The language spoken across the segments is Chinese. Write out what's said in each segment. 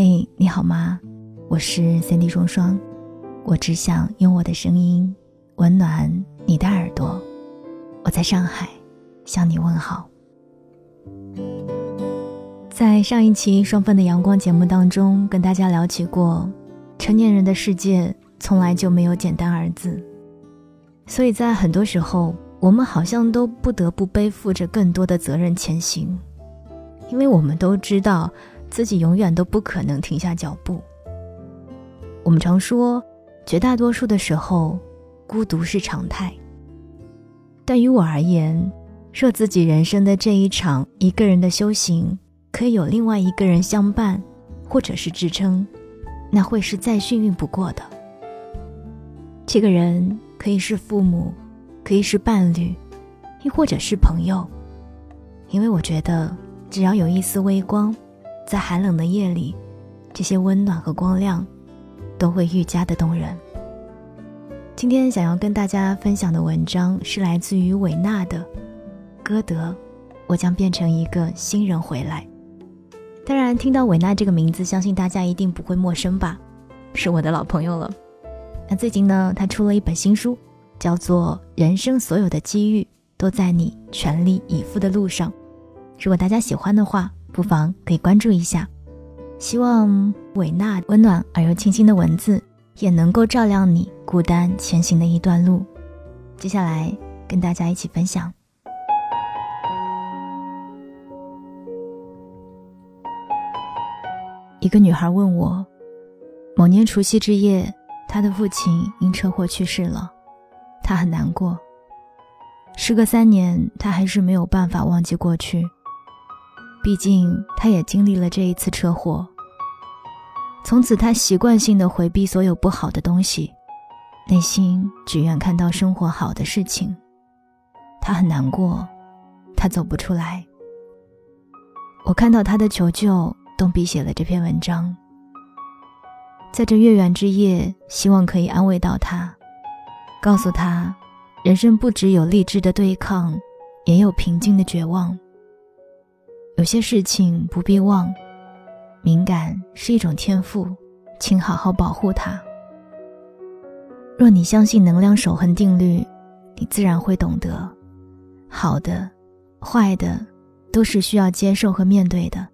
嘿，你好吗？我是三 D 双双，我只想用我的声音温暖你的耳朵。我在上海向你问好。在上一期《双份的阳光》节目当中，跟大家聊起过，成年人的世界从来就没有简单二字，所以在很多时候，我们好像都不得不背负着更多的责任前行，因为我们都知道自己永远都不可能停下脚步。我们常说，绝大多数的时候，孤独是常态。但于我而言，若自己人生的这一场一个人的修行，可以有另外一个人相伴，或者是支撑，那会是再幸运不过的。这个人可以是父母，可以是伴侣，亦或者是朋友，因为我觉得，只要有一丝微光，在寒冷的夜里，这些温暖和光亮，都会愈加的动人。今天想要跟大家分享的文章是来自于韦纳的《歌德》，我将变成一个新人回来。当然，听到韦纳这个名字，相信大家一定不会陌生吧？是我的老朋友了。那最近呢，他出了一本新书，叫做《人生所有的机遇都在你全力以赴的路上》。如果大家喜欢的话，不妨可以关注一下。希望韦纳温暖而又清新的文字，也能够照亮你孤单前行的一段路。接下来跟大家一起分享。一个女孩问我，某年除夕之夜，她的父亲因车祸去世了，她很难过。时隔三年，她还是没有办法忘记过去。毕竟，他也经历了这一次车祸。从此，他习惯性的回避所有不好的东西，内心只愿看到生活好的事情。他很难过，他走不出来。我看到他的求救。动笔写了这篇文章，在这月圆之夜，希望可以安慰到他，告诉他，人生不只有励志的对抗，也有平静的绝望。有些事情不必忘，敏感是一种天赋，请好好保护它。若你相信能量守恒定律，你自然会懂得，好的、坏的，都是需要接受和面对的。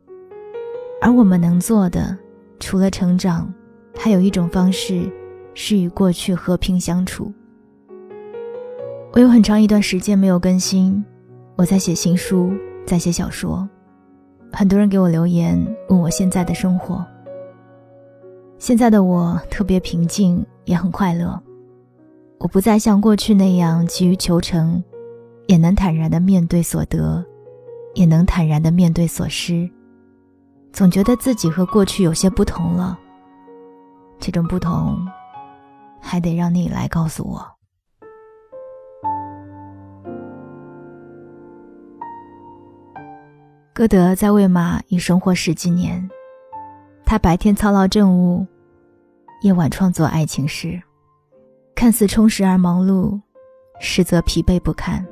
而我们能做的，除了成长，还有一种方式，是与过去和平相处。我有很长一段时间没有更新，我在写新书，在写小说。很多人给我留言，问我现在的生活。现在的我特别平静，也很快乐。我不再像过去那样急于求成，也能坦然的面对所得，也能坦然的面对所失。总觉得自己和过去有些不同了，这种不同，还得让你来告诉我。歌德在魏玛已生活十几年，他白天操劳政务，夜晚创作爱情诗，看似充实而忙碌，实则疲惫不堪。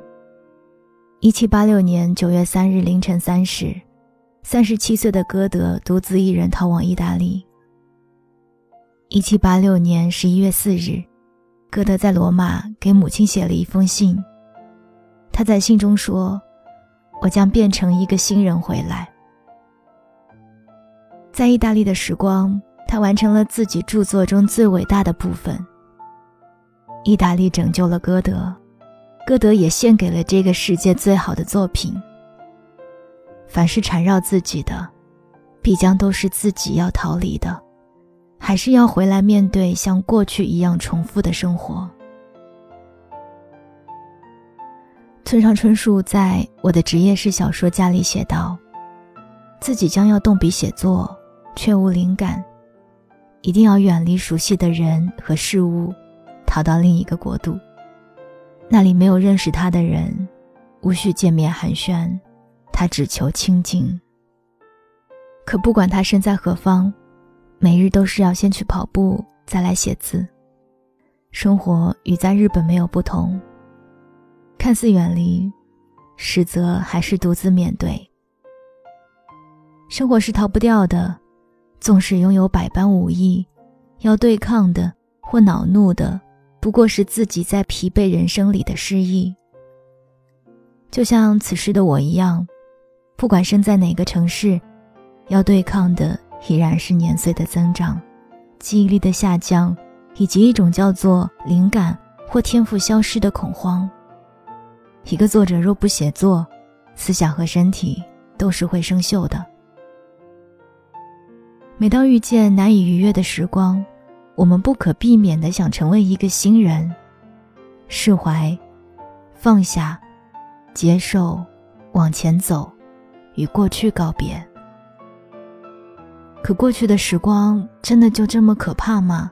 一七八六年九月三日凌晨三时。三十七岁的歌德独自一人逃往意大利。一七八六年十一月四日，歌德在罗马给母亲写了一封信。他在信中说：“我将变成一个新人回来。”在意大利的时光，他完成了自己著作中最伟大的部分。意大利拯救了歌德，歌德也献给了这个世界最好的作品。凡是缠绕自己的，必将都是自己要逃离的，还是要回来面对像过去一样重复的生活。村上春树在我的职业是小说家里写道：“自己将要动笔写作，却无灵感，一定要远离熟悉的人和事物，逃到另一个国度，那里没有认识他的人，无需见面寒暄。”他只求清静。可不管他身在何方，每日都是要先去跑步，再来写字。生活与在日本没有不同，看似远离，实则还是独自面对。生活是逃不掉的，纵使拥有百般武艺，要对抗的或恼怒的，不过是自己在疲惫人生里的失意。就像此时的我一样，不管身在哪个城市，要对抗的依然是年岁的增长、记忆力的下降，以及一种叫做灵感或天赋消失的恐慌。一个作者若不写作，思想和身体都是会生锈的。每当遇见难以逾越的时光，我们不可避免的想成为一个新人，释怀，放下。接受，往前走，与过去告别。可过去的时光真的就这么可怕吗？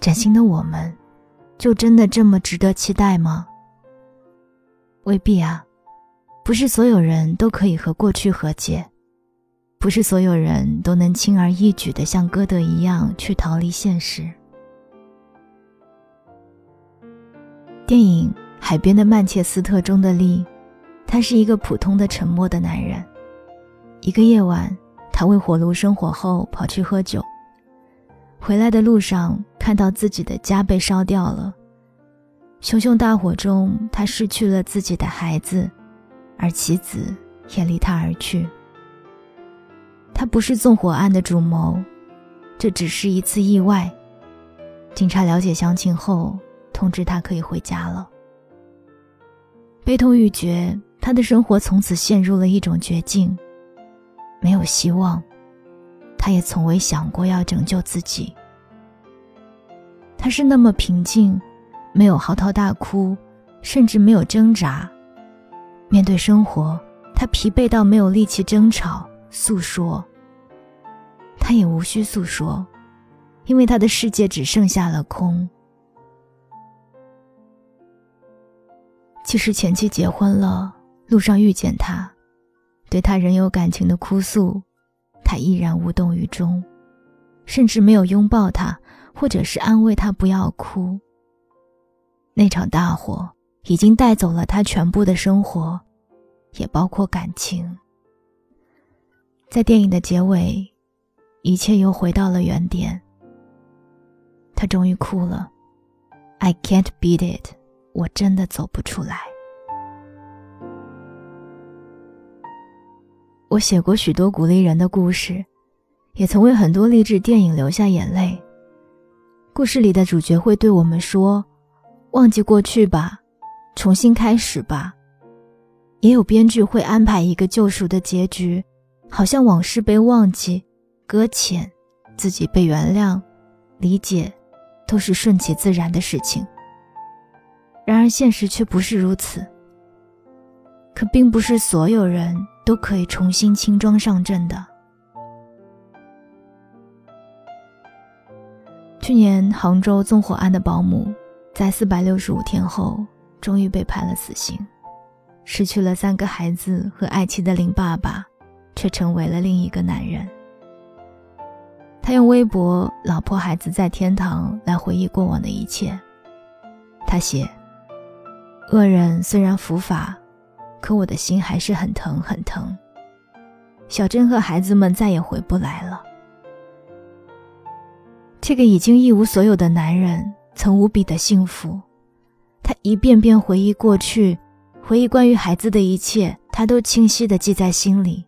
崭新的我们，就真的这么值得期待吗？未必啊！不是所有人都可以和过去和解，不是所有人都能轻而易举的像歌德一样去逃离现实。电影。海边的曼彻斯特中的利，他是一个普通的沉默的男人。一个夜晚，他为火炉生火后跑去喝酒，回来的路上看到自己的家被烧掉了。熊熊大火中，他失去了自己的孩子，而妻子也离他而去。他不是纵火案的主谋，这只是一次意外。警察了解详情后，通知他可以回家了。悲痛欲绝，他的生活从此陷入了一种绝境，没有希望。他也从未想过要拯救自己。他是那么平静，没有嚎啕大哭，甚至没有挣扎。面对生活，他疲惫到没有力气争吵、诉说。他也无需诉说，因为他的世界只剩下了空。其实前妻结婚了，路上遇见他，对他仍有感情的哭诉，他依然无动于衷，甚至没有拥抱他，或者是安慰他不要哭。那场大火已经带走了他全部的生活，也包括感情。在电影的结尾，一切又回到了原点。他终于哭了，I can't beat it。我真的走不出来。我写过许多鼓励人的故事，也曾为很多励志电影流下眼泪。故事里的主角会对我们说：“忘记过去吧，重新开始吧。”也有编剧会安排一个救赎的结局，好像往事被忘记、搁浅，自己被原谅、理解，都是顺其自然的事情。然而现实却不是如此。可并不是所有人都可以重新轻装上阵的。去年杭州纵火案的保姆，在四百六十五天后，终于被判了死刑。失去了三个孩子和爱妻的林爸爸，却成为了另一个男人。他用微博“老婆孩子在天堂”来回忆过往的一切。他写。恶人虽然伏法，可我的心还是很疼很疼。小珍和孩子们再也回不来了。这个已经一无所有的男人曾无比的幸福，他一遍遍回忆过去，回忆关于孩子的一切，他都清晰的记在心里。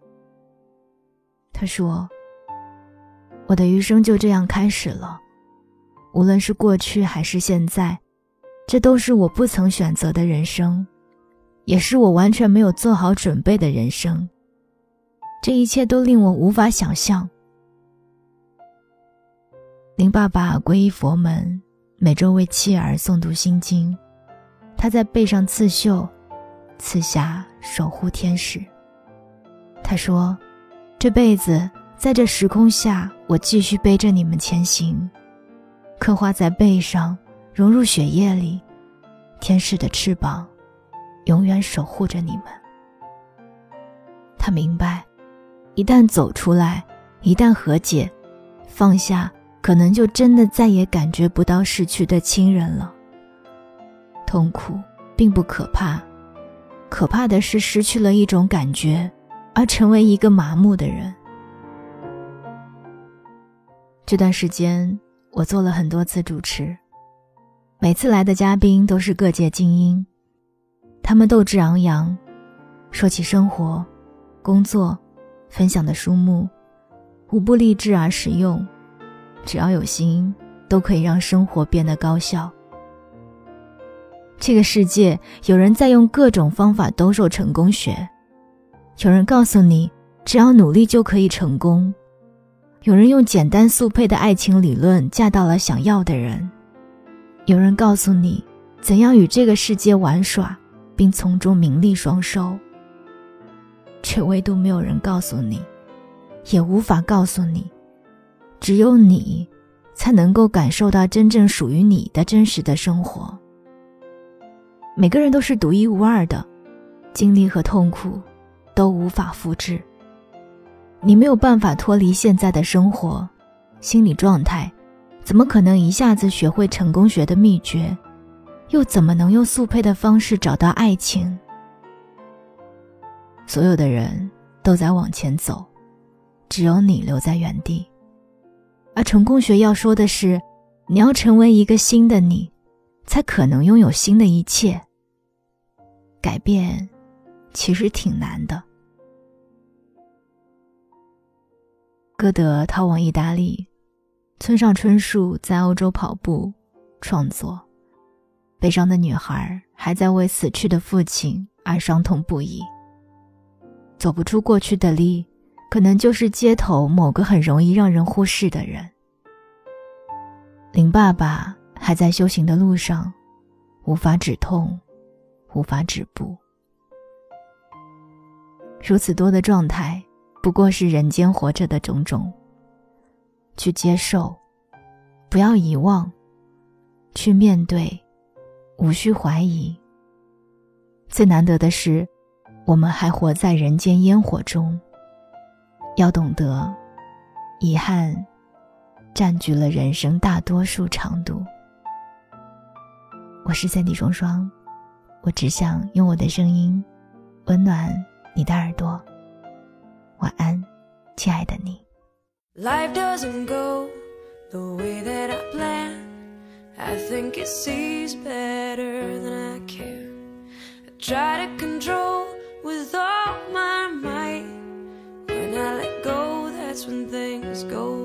他说：“我的余生就这样开始了，无论是过去还是现在。”这都是我不曾选择的人生，也是我完全没有做好准备的人生。这一切都令我无法想象。林爸爸皈依佛门，每周为妻儿诵读心经，他在背上刺绣，刺下守护天使。他说：“这辈子在这时空下，我继续背着你们前行，刻画在背上。”融入血液里，天使的翅膀，永远守护着你们。他明白，一旦走出来，一旦和解，放下，可能就真的再也感觉不到逝去的亲人了。痛苦并不可怕，可怕的是失去了一种感觉，而成为一个麻木的人。这段时间，我做了很多次主持，每次来的嘉宾都是各界精英，他们斗志昂扬，说起生活、工作、分享的书目，无不励志而实用，只要有心，都可以让生活变得高效。这个世界，有人在用各种方法兜售成功学，有人告诉你，只要努力就可以成功。有人用简单速配的爱情理论嫁到了想要的人，有人告诉你怎样与这个世界玩耍，并从中名利双收。却唯独没有人告诉你，也无法告诉你，只有你，才能够感受到真正属于你的真实的生活。每个人都是独一无二的，经历和痛苦，都无法复制。你没有办法脱离现在的生活，心理状态，怎么可能一下子学会成功学的秘诀？又怎么能用速配的方式找到爱情？所有的人都在往前走，只有你留在原地。而成功学要说的是，你要成为一个新的你，才可能拥有新的一切。改变，其实挺难的。歌德逃往意大利，村上春树在欧洲跑步创作，悲伤的女孩还在为死去的父亲而伤痛不已。走不出过去的力，可能就是街头某个很容易让人忽视的人。林爸爸还在修行的路上，无法止痛，无法止步。如此多的状态。不过是人间活着的种种。去接受，不要遗忘，去面对，无需怀疑。最难得的是，我们还活在人间烟火中。要懂得，遗憾占据了人生大多数长度。我是三 D 双双，我只想用我的声音，温暖你的耳朵。晚安，亲爱的你。Life doesn't go the way that I plan. I think it sees better than I can. I try to control with all when things go